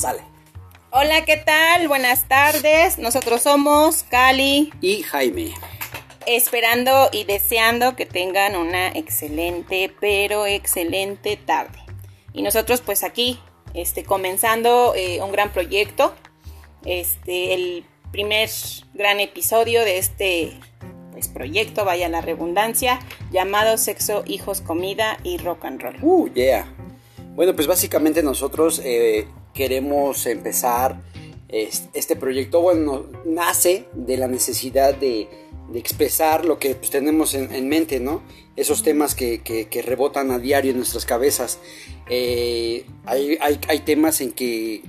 Sale. Hola, ¿qué tal? Buenas tardes. Nosotros somos Cali. Y Jaime. Esperando y deseando que tengan una excelente, pero excelente tarde. Y nosotros pues aquí, este, comenzando eh, un gran proyecto. Este, el primer gran episodio de este pues, proyecto, vaya la redundancia, llamado Sexo, Hijos, Comida y Rock and Roll. Uh, yeah. Bueno, pues básicamente nosotros eh, queremos empezar este proyecto. Bueno, nace de la necesidad de, expresar lo que pues, tenemos en, mente, ¿no? Esos temas que, rebotan a diario en nuestras cabezas. Eh, hay, hay, temas en que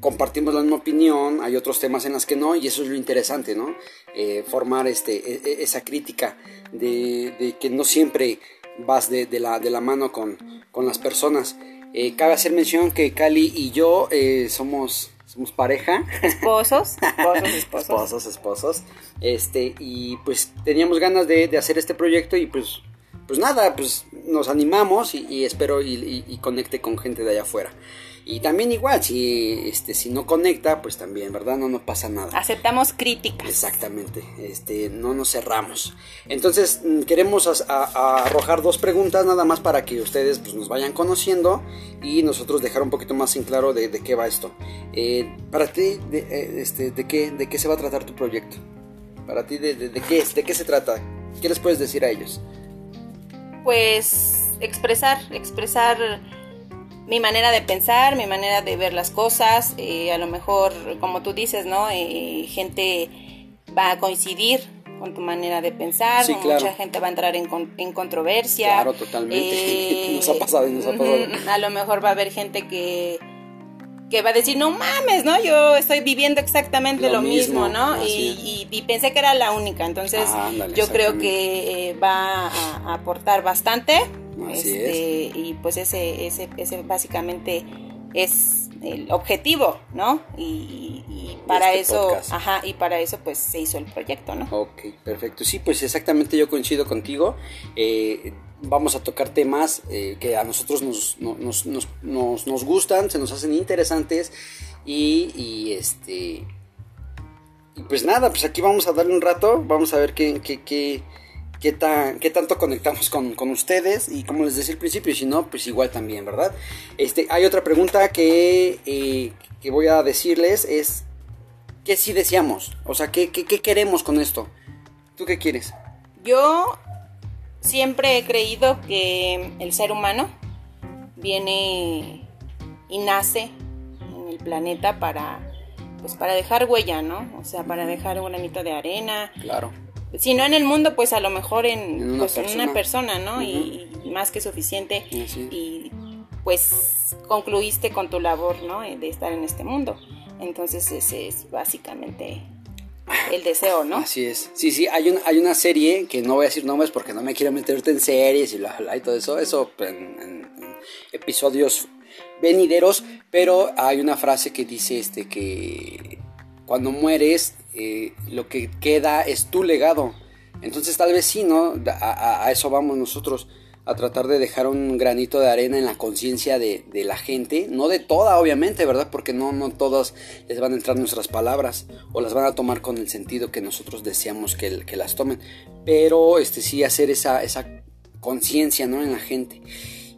compartimos la misma opinión, hay otros temas en los que no, y eso es lo interesante, ¿no? Eh, formar este, e, e, esa crítica de, que no siempre vas de, la, de la mano con, con las personas. Eh, cabe hacer mención que Cali y yo eh, somos, somos pareja. Esposos, esposos, esposos. esposos, esposos. Este, y pues teníamos ganas de, hacer este proyecto y pues, pues nada, pues nos animamos y, espero y, conecte con gente de allá afuera. Y también igual, si, este, si no conecta, pues también, ¿verdad? No, no pasa nada. Aceptamos críticas. Exactamente, este, no nos cerramos. Entonces, mm, queremos arrojar dos preguntas nada más para que ustedes pues, nos vayan conociendo y nosotros dejar un poquito más en claro de, qué va esto. Eh, para ti, de, eh, este, de, qué, ¿de qué se va a tratar tu proyecto? Para ti, de, de, qué, ¿de qué se trata? ¿Qué les puedes decir a ellos? Pues expresar, expresar mi manera de pensar, mi manera de ver las cosas, eh, a lo mejor, como tú dices, ¿no? Eh, gente va a coincidir con tu manera de pensar, mucha gente va a entrar en, en controversia. Claro, totalmente. nos ha pasado, nos ha pasado. A lo mejor va a haber gente que que va a decir, no mames, ¿no? Yo estoy viviendo exactamente lo, mismo, ¿no? Y, y, pensé que era la única, entonces yo creo que eh, va a aportar bastante este, y pues ese, ese, ese básicamente es el objetivo, ¿no? Y, para este eso, ajá, y para eso pues se hizo el proyecto, ¿no? Ok, perfecto. Sí, pues exactamente yo coincido contigo. Eh, vamos a tocar temas eh, que a nosotros nos, nos, nos, nos, gustan, se nos hacen interesantes y, y este... Y pues nada, pues aquí vamos a darle un rato, vamos a ver qué, qué, qué qué, tan, qué tanto conectamos con, ustedes y como les decía al principio, si no, pues igual también, ¿verdad? Este, hay otra pregunta que, eh, que voy a decirles, es, ¿qué sí deseamos? O sea, ¿qué, ¿qué, queremos con esto? ¿Tú qué quieres? Yo siempre he creído que el ser humano viene y nace en el planeta para pues para dejar huella, ¿no? O sea, para dejar un granito de arena. Claro si no en el mundo, pues a lo mejor en, una, pues, persona. una persona, ¿no? y, más que suficiente. Y pues concluiste con tu labor, ¿no? De estar en este mundo. Entonces ese es básicamente el deseo, ¿no? Así es. Sí, sí, hay, un, hay una serie que no voy a decir nombres porque no me quiero meterte en series y, bla, y todo eso, eso en, episodios venideros, pero hay una frase que dice este que cuando mueres eh, lo que queda es tu legado. Entonces tal vez sí, ¿no? A, eso vamos nosotros, a tratar de dejar un granito de arena en la conciencia de, la gente, no de toda, obviamente, ¿verdad? Porque no, no todas les van a entrar nuestras palabras o las van a tomar con el sentido que nosotros deseamos que, las tomen, pero este sí hacer esa, conciencia, ¿no? En la gente.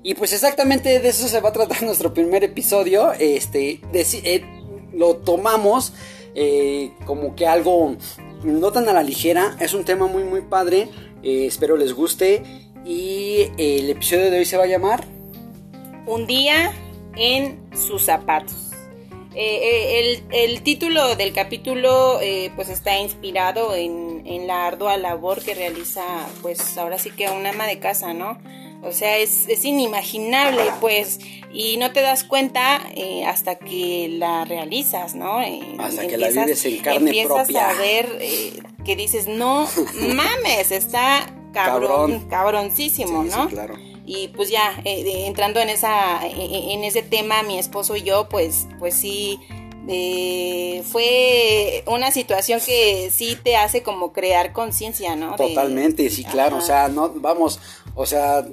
Y pues exactamente de eso se va a tratar nuestro primer episodio, este, eh, lo tomamos eh, como que algo no tan a la ligera. Es un tema muy muy padre. Eh, espero les guste. Y el episodio de hoy se va a llamar Un día en sus zapatos. Eh, el, título del capítulo pues está inspirado en, en, la ardua labor que realiza pues ahora sí que una ama de casa, ¿no? O sea, es, es inimaginable, pues, y no te das cuenta eh, hasta que la realizas, ¿no? Eh, hasta que la vives en carne empiezas a ver eh, que dices, no mames, está cabrón, cabroncísimo, ¿no? Sí, claro. Y pues ya, entrando en, esa, en ese tema, mi esposo y yo, pues, pues sí, fue una situación que sí te hace como crear conciencia, ¿no? Totalmente, sí, claro, o sea, no, vamos, o sea,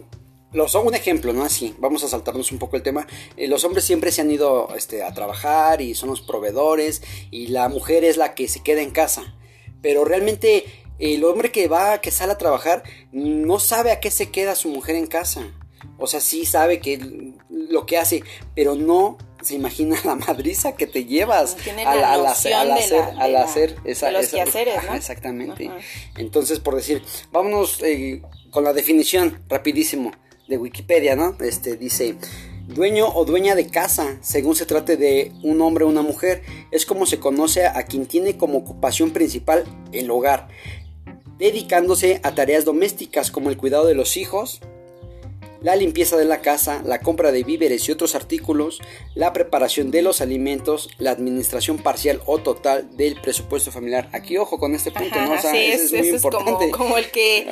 los, un ejemplo, ¿no? Así, vamos a saltarnos un poco el tema. Eh, los hombres siempre se han ido este, a trabajar y son los proveedores y la mujer es la que se queda en casa. Pero realmente el hombre que va, que sale a trabajar, no sabe a qué se queda su mujer en casa. O sea, sí sabe que lo que hace, pero no se imagina la madriza que te llevas al, hacer, al hacer, esa, los quehaceres, ¿no? Exactamente. Entonces, por decir, vámonos eh, con la definición rapidísimo de Wikipedia, ¿no? Este dice, dueño o dueña de casa, según se trate de un hombre o una mujer, es como se conoce a quien tiene como ocupación principal el hogar, dedicándose a tareas domésticas como el cuidado de los hijos, la limpieza de la casa, la compra de víveres y otros artículos, la preparación de los alimentos, la administración parcial o total del presupuesto familiar. Aquí ojo con este punto, ¿no? O sea, sí, es, muy importante. como, el que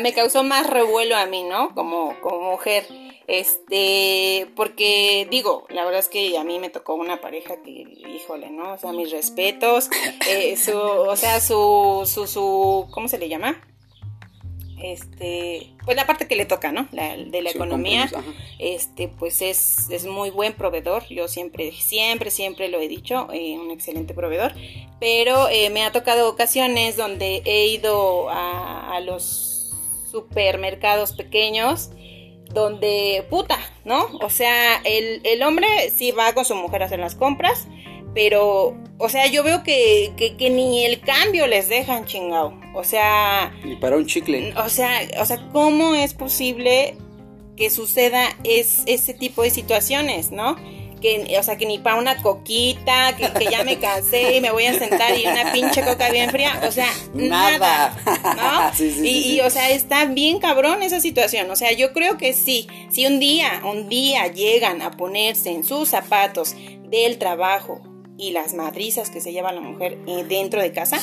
me causó más revuelo a mí, ¿no? Como, como mujer. Este, porque digo, la verdad es que a mí me tocó una pareja que, híjole, ¿no? O sea, mis respetos, eh, su, o sea, su, su, su, ¿cómo se le llama? Este, pues la parte que le toca, ¿no? La, de la economía, este, pues es, es, muy buen proveedor. Yo siempre, siempre, siempre lo he dicho, eh, un excelente proveedor. Pero eh, me ha tocado ocasiones donde he ido a, a los supermercados pequeños donde puta, ¿no? O sea, el, el hombre sí va con su mujer a hacer las compras, pero, o sea, yo veo que, que, ni el cambio les dejan chingado. O sea... Ni para un chicle. O sea, o sea, ¿cómo es posible que suceda es, ese tipo de situaciones, no? Que, o sea, que ni para una coquita, que, ya me cansé y me voy a sentar y una pinche coca bien fría, o sea, nada, ¿no? Sí, sí, y, y, o sea, está bien cabrón esa situación, o sea, yo creo que sí, si un día, un día llegan a ponerse en sus zapatos del trabajo y las madrizas que se lleva la mujer eh, dentro de casa.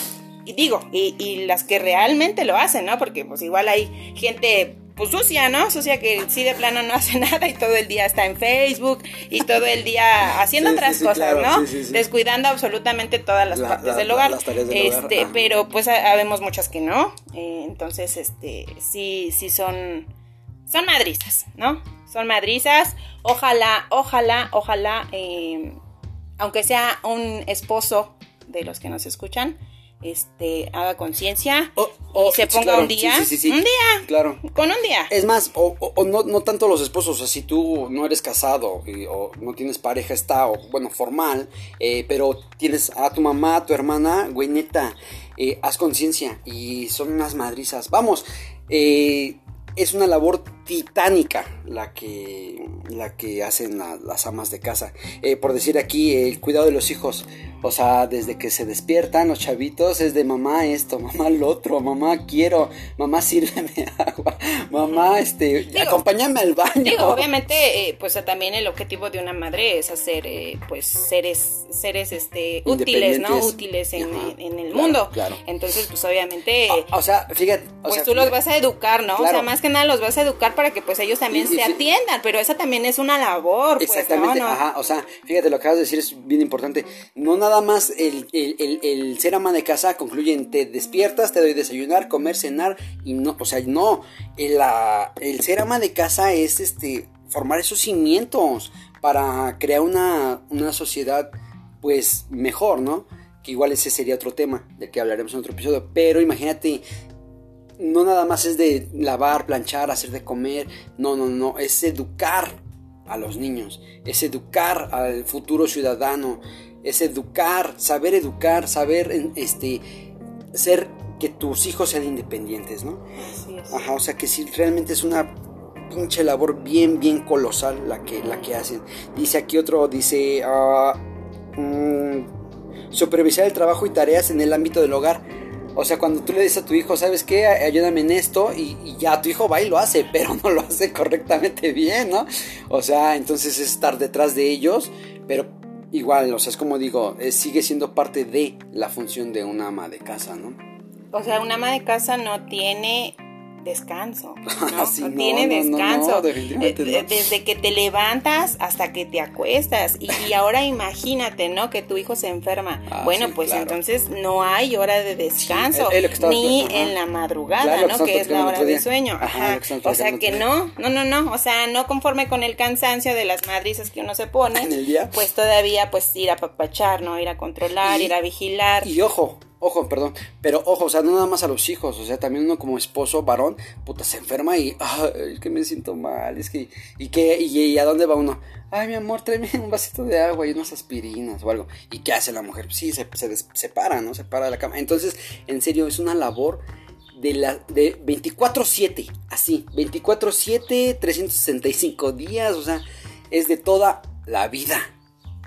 Y digo, y, las que realmente lo hacen, ¿no? Porque pues igual hay gente pues sucia, ¿no? Sucia que sí de plano no hace nada y todo el día está en Facebook y todo el día haciendo otras cosas, ¿no? Descuidando absolutamente todas las partes del hogar. este, pero pues habemos muchas que no. Eh, entonces, este, sí, sí son, son madrizas, ¿no? Son madrizas. Ojalá, ojalá, ojalá. Eh, aunque sea un esposo de los que nos escuchan, este, haga conciencia y se ponga un día, un día, claro, con un día. Es más, o, no, no, tanto los esposos, o sea, si tú no eres casado o no tienes pareja está, o bueno, formal, eh, pero tienes a tu mamá, a tu hermana, güey, neta, eh, haz conciencia y son unas madrizas. Vamos, eh, es una labor titánica la que, la que hacen las amas de casa. Eh, por decir aquí, el cuidado de los hijos. O sea, desde que se despiertan los chavitos es de mamá esto, mamá lo otro, mamá quiero, mamá sírveme agua, mamá este, acompáñame al baño. Digo, obviamente, eh, pues también el objetivo de una madre es hacer eh, pues seres, seres este, útiles, ¿no? Útiles en, el mundo. Claro. Entonces, pues obviamente... O, sea, fíjate... pues tú los vas a educar, ¿no? O sea, más que nada los vas a educar para que pues ellos también se atiendan, pero esa también es una labor. Pues, Exactamente, ajá, o sea, fíjate, lo que acabas de decir es bien importante. No nada más el, el, ser ama de casa concluye en te despiertas, te doy desayunar, comer, cenar, y no, o sea, no, el, el ser ama de casa es este formar esos cimientos para crear una, una sociedad pues mejor, ¿no? Que igual ese sería otro tema de que hablaremos en otro episodio, pero imagínate no nada más es de lavar, planchar, hacer de comer, no, no, no, es educar a los niños, es educar al futuro ciudadano, es educar, saber educar, saber este ser que tus hijos sean independientes, ¿no? Ajá, o sea que si realmente es una pinche labor bien, bien colosal la que, la que hacen. Dice aquí otro, dice, uh, supervisar el trabajo y tareas en el ámbito del hogar o sea, cuando tú le dices a tu hijo, ¿sabes qué? Ayúdame en esto y, ya tu hijo va y lo hace, pero no lo hace correctamente bien, ¿no? O sea, entonces es estar detrás de ellos, pero igual, o sea, es como digo, sigue siendo parte de la función de una ama de casa, ¿no? O sea, una ama de casa no tiene descanso, ¿no? no, tiene descanso. Eh, desde que te levantas hasta que te acuestas. Y, ahora imagínate, ¿no? Que tu hijo se enferma. Ah, bueno, pues entonces no hay hora de descanso, ni en la madrugada, ¿no? Que es la hora de sueño. Ajá. O sea que no, no, no, no. O sea, no conforme con el cansancio de las madrizas que uno se pone, ¿En el día? pues todavía pues ir a papachar, ¿no? Ir a controlar, ir a vigilar. Y ojo, Ojo, perdón, pero ojo, o sea, no nada más a los hijos, o sea, también uno como esposo, varón, puta, se enferma y, ay, que me siento mal, es que, y que, y, a dónde va uno, ay, mi amor, tráeme un vasito de agua y unas aspirinas o algo, ¿y qué hace la mujer? Sí, se, se, se para, ¿no? Se para de la cama, entonces, en serio, es una labor de la, de 24-7, así, 24-7, 365 días, o sea, es de toda la vida,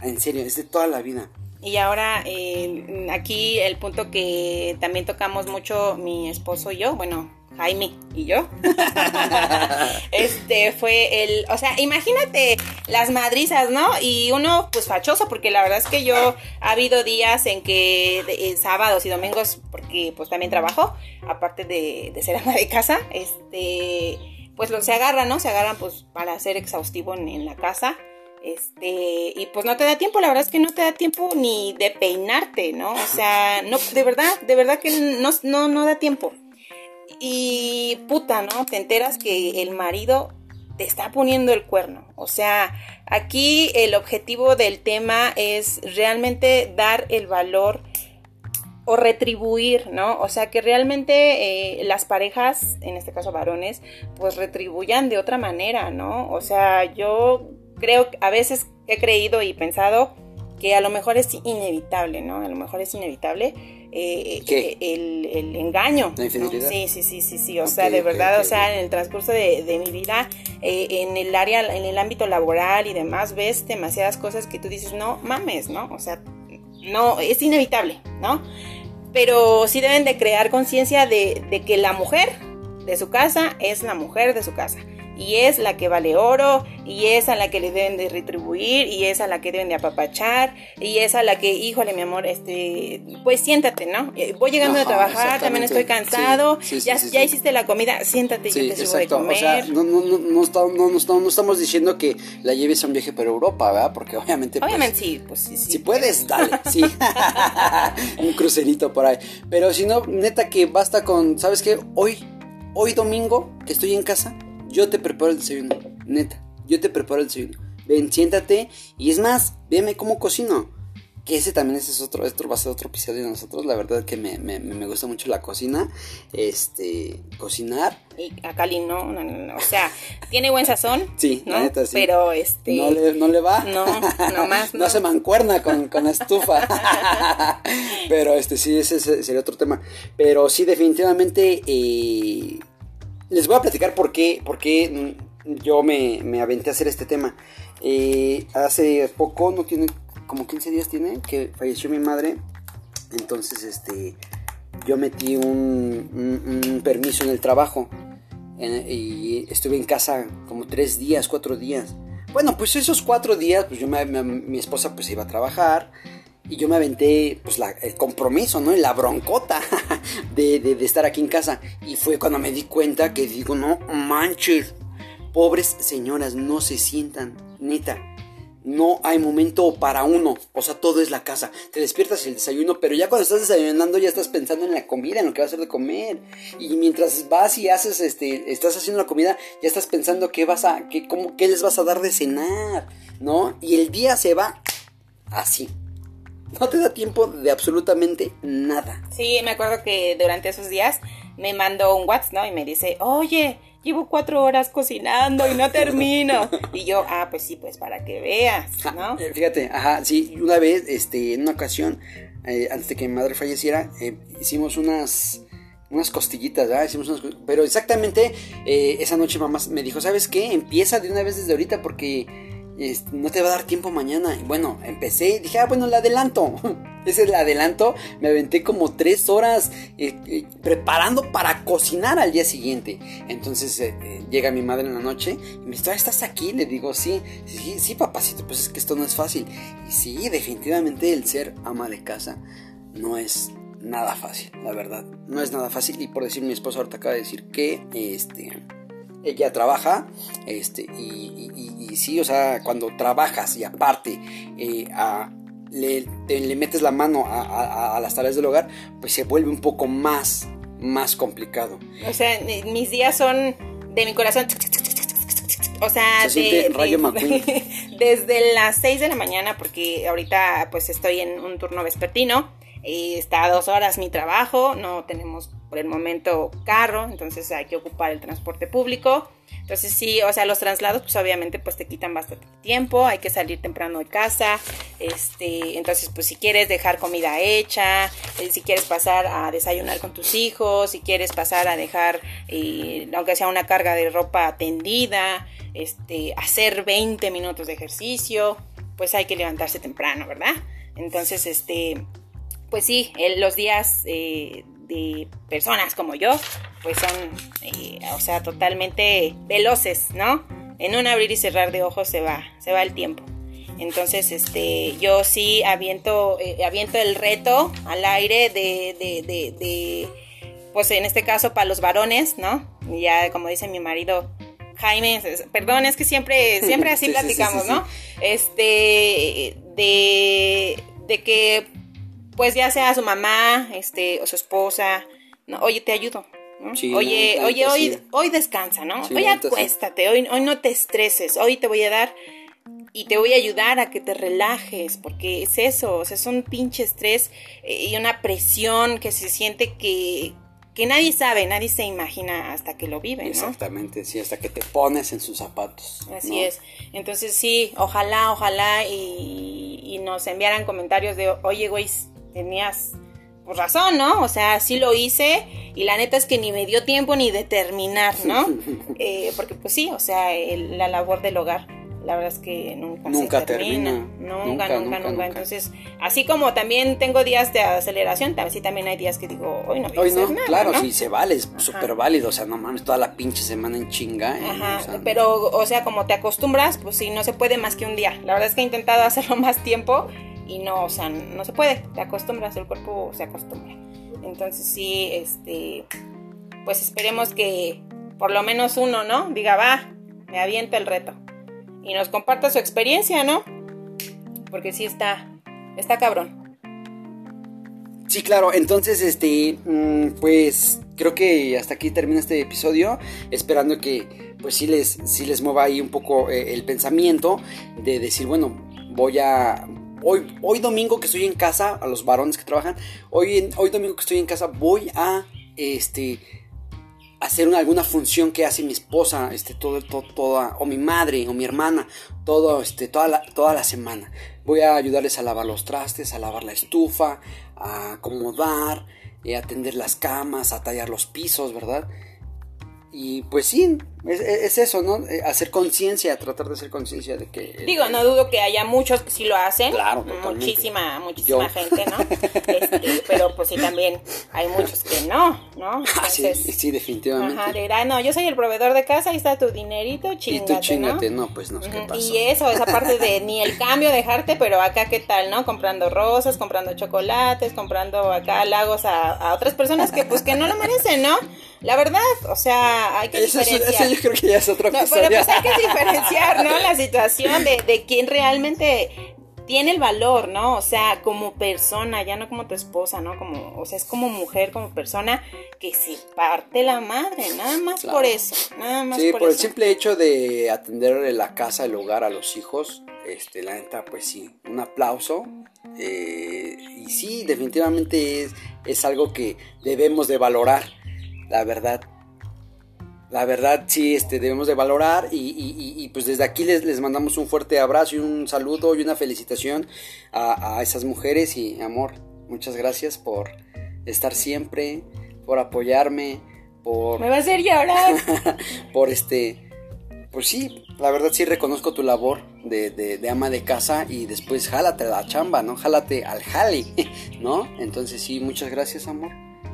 en serio, es de toda la vida. Y ahora eh, aquí el punto que también tocamos mucho mi esposo y yo, bueno, Jaime y yo, este fue el, o sea, imagínate las madrizas, ¿no? Y uno pues fachoso, porque la verdad es que yo ha habido días en que eh, sábados y domingos, porque pues también trabajo, aparte de, ser ama de casa, este, pues lo, se agarran, ¿no? Se agarran pues para ser exhaustivo en la casa este, y pues no te da tiempo, la verdad es que no te da tiempo ni de peinarte, ¿no? O sea, no, de verdad, de verdad que no, no, no da tiempo. Y puta, ¿no? Te enteras que el marido te está poniendo el cuerno. O sea, aquí el objetivo del tema es realmente dar el valor o retribuir, ¿no? O sea, que realmente eh, las parejas, en este caso varones, pues retribuyan de otra manera, ¿no? O sea, yo creo a veces he creído y pensado que a lo mejor es inevitable, ¿no? A lo mejor es inevitable eh, eh el, engaño. La infidelidad. Sí, sí, sí, sí, sí. O sea, de verdad, o sea, en el transcurso de, mi vida, eh, en el área, en el ámbito laboral y demás, ves demasiadas cosas que tú dices, no mames, ¿no? O sea, no, es inevitable, ¿no? Pero sí deben de crear conciencia de, de que la mujer de su casa es la mujer de su casa y es la que vale oro y es a la que le deben de retribuir y es a la que deben de apapachar y es a la que, híjole mi amor, este, pues siéntate, ¿no? Eh, voy llegando a trabajar, también estoy cansado, ya, ya hiciste la comida, siéntate, yo te sirvo de comer. O sea, no, no, no, no, estamos diciendo que la lleves a un viaje por Europa, ¿verdad? Porque obviamente... Pues, obviamente sí, pues sí, Si puedes, dale, sí. un crucerito por ahí. Pero si no, neta que basta con, ¿sabes qué? Hoy, hoy domingo, que estoy en casa, yo te preparo el desayuno, neta. Yo te preparo el desayuno. Ven, siéntate y es más, véame cómo cocino. Que ese también ese es otro, esto va a ser otro episodio de nosotros. La verdad que me, me, me gusta mucho la cocina. Este, cocinar. Y a Cali no, o sea, tiene buen sazón. Sí, ¿no? neta, sí. Pero este. No le, no le va. No, no más. No, se mancuerna con, con la estufa. Pero este sí, ese sería otro tema. Pero sí, definitivamente. Eh, les voy a platicar por qué, por qué yo me, me aventé a hacer este tema. Eh, hace poco, no tiene, como 15 días tiene, que falleció mi madre. Entonces, este, yo metí un, permiso en el trabajo. y estuve en casa como 3 días, 4 días. Bueno, pues esos 4 días, pues yo mi esposa pues iba a trabajar y yo me aventé pues el compromiso, ¿no? Y la broncota de, de, estar aquí en casa. Y fue cuando me di cuenta que digo, no manches, pobres señoras, no se sientan, neta. No hay momento para uno, o sea, todo es la casa. Te despiertas el desayuno, pero ya cuando estás desayunando ya estás pensando en la comida, en lo que vas a hacer de comer. Y mientras vas y haces, este, estás haciendo la comida, ya estás pensando qué vas a, qué, cómo, qué les vas a dar de cenar, ¿no? Y el día se va así. No te da tiempo de absolutamente nada. Sí, me acuerdo que durante esos días me mandó un WhatsApp, ¿no? Y me dice, oye, llevo cuatro horas cocinando y no termino. y yo, ah, pues sí, pues para que veas, ¿no? Eh, fíjate, ajá, sí, una vez, este, en una ocasión, eh, antes de que mi madre falleciera, eh, hicimos unas unas costillitas, ¿verdad? Hicimos unas, pero exactamente esa noche mamá me dijo, ¿sabes qué? Empieza de una vez desde ahorita porque no te va a dar tiempo mañana. Y bueno, empecé y dije, ah, bueno, el adelanto. Ese es el adelanto. Me aventé como tres horas eh, eh, preparando para cocinar al día siguiente. Entonces eh, llega mi madre en la noche y me dice, ¿estás aquí? Le digo, sí, sí, sí, papacito, pues es que esto no es fácil. Y sí, definitivamente el ser ama de casa no es nada fácil, la verdad. No es nada fácil. Y por decir, mi esposa ahorita acaba de decir que este, ella trabaja. Este, y, y, sí, o sea, cuando trabajas y aparte eh, le, le, metes la mano a, las tareas del hogar, pues se vuelve un poco más, más complicado. O sea, mis días son de mi corazón. O sea, desde las 6 de la mañana, porque ahorita pues estoy en un turno vespertino está a dos horas mi trabajo, no tenemos por el momento carro, entonces hay que ocupar el transporte público. Entonces sí, o sea, los traslados pues obviamente pues te quitan bastante tiempo, hay que salir temprano de casa, este, entonces pues si quieres dejar comida hecha, eh, si quieres pasar a desayunar con tus hijos, si quieres pasar a dejar, eh, aunque sea una carga de ropa tendida, este, hacer 20 minutos de ejercicio, pues hay que levantarse temprano, ¿verdad? Entonces, este, pues sí, los días eh, de personas como yo, pues son, eh, o sea, totalmente veloces, ¿no? En un abrir y cerrar de ojos se va, se va el tiempo. Entonces, este, yo sí aviento, eh, aviento el reto al aire de, de, de, de, pues en este caso para los varones, ¿no? Ya como dice mi marido, Jaime, perdón, es que siempre, siempre así platicamos, ¿no? Este, de, de que pues ya sea su mamá, este, o su esposa, no, oye, te ayudo. oye, oye, hoy, hoy descansa, ¿no? hoy acuéstate, hoy, hoy no te estreses, hoy te voy a dar y te voy a ayudar a que te relajes, porque es eso, o sea, es un pinche estrés eh, y una presión que se siente que, que nadie sabe, nadie se imagina hasta que lo vive, ¿no? Exactamente, sí, hasta que te pones en sus zapatos. Así es. Entonces sí, ojalá, ojalá y, y, nos enviaran comentarios de, oye, güey, tenías pues, razón, ¿no? O sea, sí lo hice y la neta es que ni me dio tiempo ni de terminar, ¿no? Eh, porque pues sí, o sea, la labor del hogar la verdad es que nunca, se termina. Nunca, nunca, nunca, Entonces, así como también tengo días de aceleración, así también hay días que digo, hoy no voy hoy a hacer no, claro, sí, se vale, es súper válido, o sea, no mames, toda la pinche semana en chinga. ¿eh? Ajá, pero, o sea, como te acostumbras, pues sí, no se puede más que un día. La verdad es que he intentado hacerlo más tiempo y no, o sea, no se puede, te acostumbras, el cuerpo se acostumbra. Entonces sí, este, pues esperemos que por lo menos uno, ¿no? Diga, va, me avienta el reto. Y nos comparta su experiencia, ¿no? Porque sí está, está cabrón. Sí, claro, entonces, este, mm, pues creo que hasta aquí termina este episodio, esperando que, pues sí les, sí les mueva ahí un poco eh, el pensamiento de decir, bueno, voy a, hoy, hoy domingo que estoy en casa, a los varones que trabajan, hoy, hoy domingo que estoy en casa voy a este, hacer alguna función que hace mi esposa, este, todo, toda, o mi madre, o mi hermana, todo, este, toda, la, toda la semana. Voy a ayudarles a lavar los trastes, a lavar la estufa, a acomodar, eh, a atender las camas, a tallar los pisos, ¿verdad? Y pues sí, es, eso, ¿no? Eh, hacer conciencia, tratar de hacer conciencia de que... Digo, no dudo que haya muchos que sí lo hacen. Claro, Muchísima, muchísima gente, ¿no? Este, pero pues sí, también hay muchos que no, ¿no? Ah, sí, sí, definitivamente. Ajá, de, no, yo soy el proveedor de casa, ahí está tu dinerito, chingate, Y tú chingate, ¿no? pues no, ¿qué pasó? Y eso, esa parte de ni el cambio dejarte, pero acá qué tal, ¿no? Comprando rosas, comprando chocolates, comprando acá halagos a, a otras personas que pues que no lo merecen, ¿no? La verdad, o sea, hay que diferenciar yo creo que ya es otra cosa. Pero pues hay que diferenciar, ¿no? La situación de, de quién realmente tiene el valor, ¿no? O sea, como persona, ya no como tu esposa, ¿no? Como, o sea, es como mujer, como persona que se parte la madre, nada más por eso, nada más sí, por, el simple hecho de atender la casa, el hogar a los hijos, este, la neta, pues sí, un aplauso. Eh, y sí, definitivamente es, es algo que debemos de valorar, la verdad la verdad sí este, debemos de valorar y, pues desde aquí les, les, mandamos un fuerte abrazo y un saludo y una felicitación a, esas mujeres y amor, muchas gracias por estar siempre, por apoyarme, por... Me va a hacer llorar. por este... Pues sí, la verdad sí reconozco tu labor de, de, ama de casa y después jálate a la chamba, ¿no? Jálate al jali, ¿no? Entonces sí, muchas gracias, amor.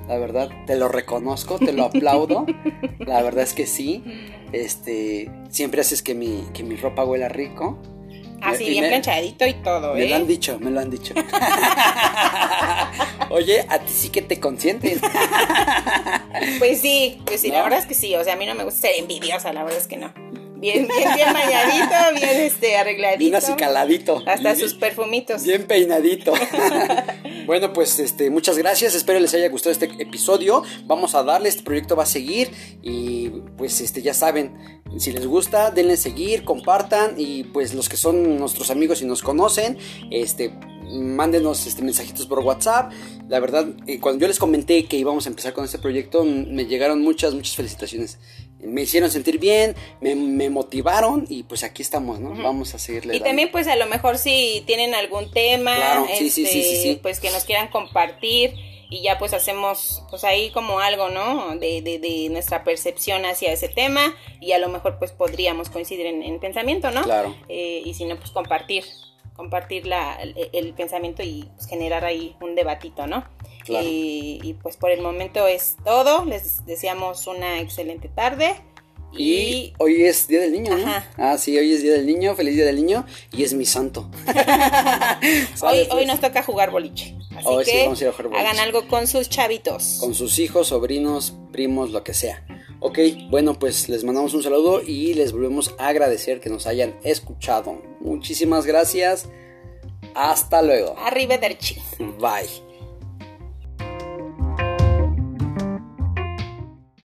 La verdad, te lo reconozco, te lo aplaudo. La verdad es que sí. Este, siempre haces que mi, que mi ropa huela rico. Así, bien planchadito y todo, Me lo han dicho, me lo han dicho. Oye, a ti sí que te consientes. pues sí, pues sí, la verdad es que sí. O sea, a mí no me gusta ser envidiosa, la verdad es que no. Bien, bien, bien bañadito, bien este, arregladito. Bien acicaladito. Hasta sus perfumitos. Bien peinadito. bueno, pues este, muchas gracias. Espero les haya gustado este episodio. Vamos a darle, este proyecto va a seguir. Y pues este, ya saben, si les gusta, denle seguir, compartan. Y pues los que son nuestros amigos y nos conocen, este mándenos este, mensajitos por WhatsApp. La verdad, eh, cuando yo les comenté que íbamos a empezar con este proyecto, me llegaron muchas, muchas felicitaciones. Me hicieron sentir bien, me, motivaron y pues aquí estamos, ¿no? Vamos a seguirle. Y también pues a lo mejor si tienen algún tema, este, pues que nos quieran compartir y ya pues hacemos pues ahí como algo, ¿no? De, de, nuestra percepción hacia ese tema y a lo mejor pues podríamos coincidir en, pensamiento, ¿no? Claro. Eh, y si no pues compartir compartir la, el, pensamiento y pues, generar ahí un debatito, ¿no? Y, pues por el momento es todo. Les deseamos una excelente tarde. Y, hoy es Día del Niño, ¿no? Ah, sí, hoy es Día del Niño, feliz Día del Niño y es mi santo. hoy, hoy nos toca jugar boliche. Así que hagan algo con sus chavitos. Con sus hijos, sobrinos, primos, lo que sea. Ok, bueno, pues les mandamos un saludo y les volvemos a agradecer que nos hayan escuchado. Muchísimas gracias. Hasta luego. Arrivederci. Bye.